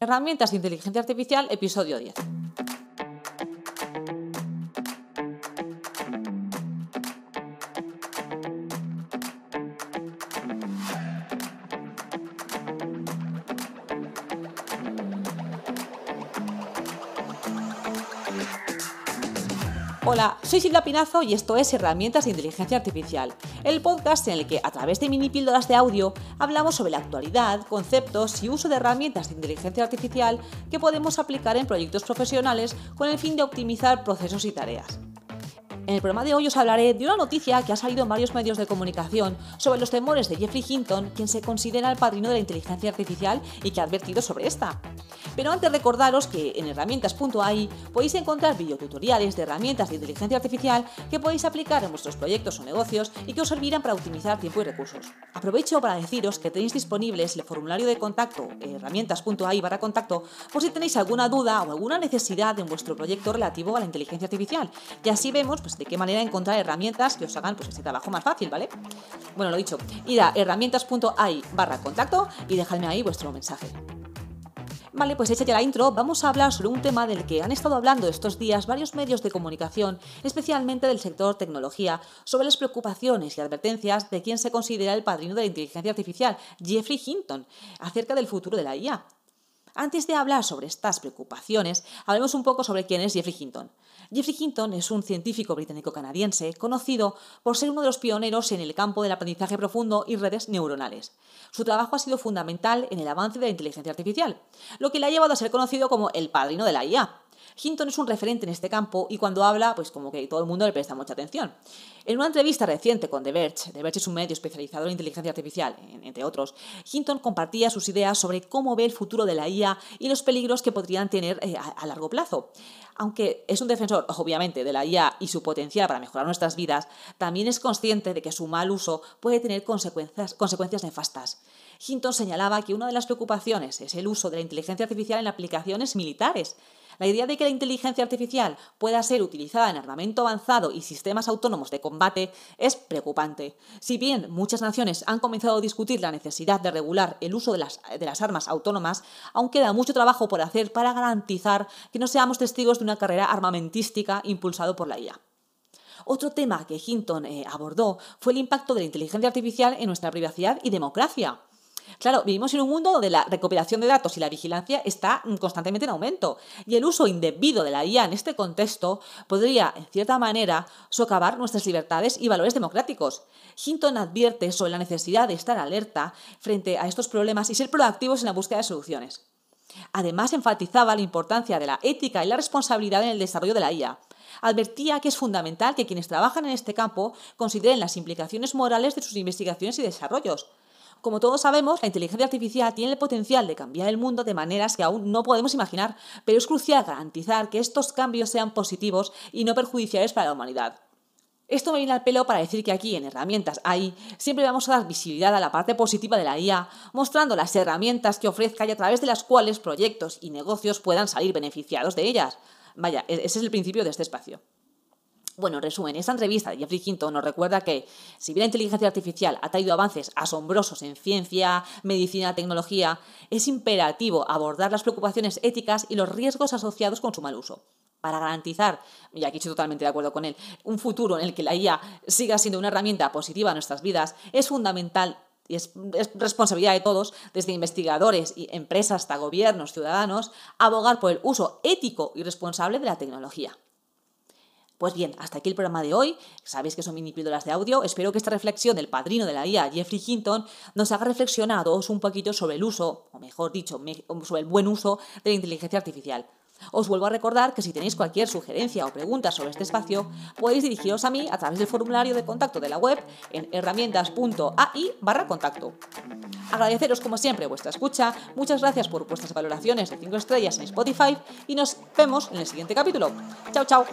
Herramientas de inteligencia artificial, episodio 10. Hola, soy Silvia Pinazo y esto es Herramientas de Inteligencia Artificial, el podcast en el que a través de mini píldoras de audio hablamos sobre la actualidad, conceptos y uso de herramientas de inteligencia artificial que podemos aplicar en proyectos profesionales con el fin de optimizar procesos y tareas. En el programa de hoy os hablaré de una noticia que ha salido en varios medios de comunicación sobre los temores de Jeffrey Hinton, quien se considera el padrino de la inteligencia artificial y que ha advertido sobre esta. Pero antes recordaros que en herramientas.ai podéis encontrar videotutoriales de herramientas de inteligencia artificial que podéis aplicar en vuestros proyectos o negocios y que os servirán para optimizar tiempo y recursos. Aprovecho para deciros que tenéis disponibles el formulario de contacto herramientas.ai barra contacto por si tenéis alguna duda o alguna necesidad en vuestro proyecto relativo a la inteligencia artificial. Y así vemos pues, de qué manera encontrar herramientas que os hagan pues, trabajo más fácil, ¿vale? Bueno, lo dicho, id a herramientas.ai barra contacto y dejadme ahí vuestro mensaje. Vale, pues hecha ya la intro, vamos a hablar sobre un tema del que han estado hablando estos días varios medios de comunicación, especialmente del sector tecnología, sobre las preocupaciones y advertencias de quien se considera el padrino de la inteligencia artificial, Jeffrey Hinton, acerca del futuro de la IA. Antes de hablar sobre estas preocupaciones, hablemos un poco sobre quién es Jeffrey Hinton. Jeffrey Hinton es un científico británico-canadiense conocido por ser uno de los pioneros en el campo del aprendizaje profundo y redes neuronales. Su trabajo ha sido fundamental en el avance de la inteligencia artificial, lo que le ha llevado a ser conocido como el padrino de la IA. Hinton es un referente en este campo y cuando habla, pues como que todo el mundo le presta mucha atención. En una entrevista reciente con The Verge, The Verge es un medio especializado en inteligencia artificial, entre otros, Hinton compartía sus ideas sobre cómo ve el futuro de la IA y los peligros que podrían tener eh, a, largo plazo. Aunque es un defensor, obviamente, de la IA y su potencial para mejorar nuestras vidas, también es consciente de que su mal uso puede tener consecuencias, consecuencias nefastas. Hinton señalaba que una de las preocupaciones es el uso de la inteligencia artificial en aplicaciones militares. La idea de que la inteligencia artificial pueda ser utilizada en armamento avanzado y sistemas autónomos de combate es preocupante. Si bien muchas naciones han comenzado a discutir la necesidad de regular el uso de las, armas autónomas, aún queda mucho trabajo por hacer para garantizar que no seamos testigos de una carrera armamentística impulsado por la IA. Otro tema que Hinton eh, abordó fue el impacto de la inteligencia artificial en nuestra privacidad y democracia. Claro, vivimos en un mundo donde la recopilación de datos y la vigilancia está constantemente en aumento y el uso indebido de la IA en este contexto podría, en cierta manera, socavar nuestras libertades y valores democráticos. Hinton advierte sobre la necesidad de estar alerta frente a estos problemas y ser proactivos en la búsqueda de soluciones. Además, enfatizaba la importancia de la ética y la responsabilidad en el desarrollo de la IA. Advertía que es fundamental que quienes trabajan en este campo consideren las implicaciones morales de sus investigaciones y desarrollos. Como todos sabemos, la inteligencia artificial tiene el potencial de cambiar el mundo de maneras que aún no podemos imaginar, pero es crucial garantizar que estos cambios sean positivos y no perjudiciales para la humanidad. Esto me viene al pelo para decir que aquí en Herramientas AI siempre vamos a dar visibilidad a la parte positiva de la IA, mostrando las herramientas que ofrezca y a través de las cuales proyectos y negocios puedan salir beneficiados de ellas. Vaya, e-, ese es el principio de este espacio. Bueno, en resumen, esta entrevista de Jeffrey Hinton nos recuerda que, si bien la inteligencia artificial ha traído avances asombrosos en ciencia, medicina, tecnología, es imperativo abordar las preocupaciones éticas y los riesgos asociados con su mal uso. Para garantizar, y aquí estoy totalmente de acuerdo con él, un futuro en el que la IA siga siendo una herramienta positiva en nuestras vidas, es fundamental y es, responsabilidad de todos, desde investigadores y empresas hasta gobiernos, ciudadanos, abogar por el uso ético y responsable de la tecnología. Pues bien, hasta aquí el programa de hoy. Sabéis que son mini píldoras de audio. Espero que esta reflexión del padrino de la IA, Jeffrey Hinton, nos haga reflexionar a todos un poquito sobre el uso, o mejor dicho, sobre el buen uso de la inteligencia artificial. Os vuelvo a recordar que si tenéis cualquier sugerencia o pregunta sobre este espacio, podéis dirigiros a mí a través del formulario de contacto de la web en herramientas.ai barra contacto. Agradeceros como siempre vuestra escucha, muchas gracias por vuestras valoraciones de 5 estrellas en Spotify y nos vemos en el siguiente capítulo. Chao, chao.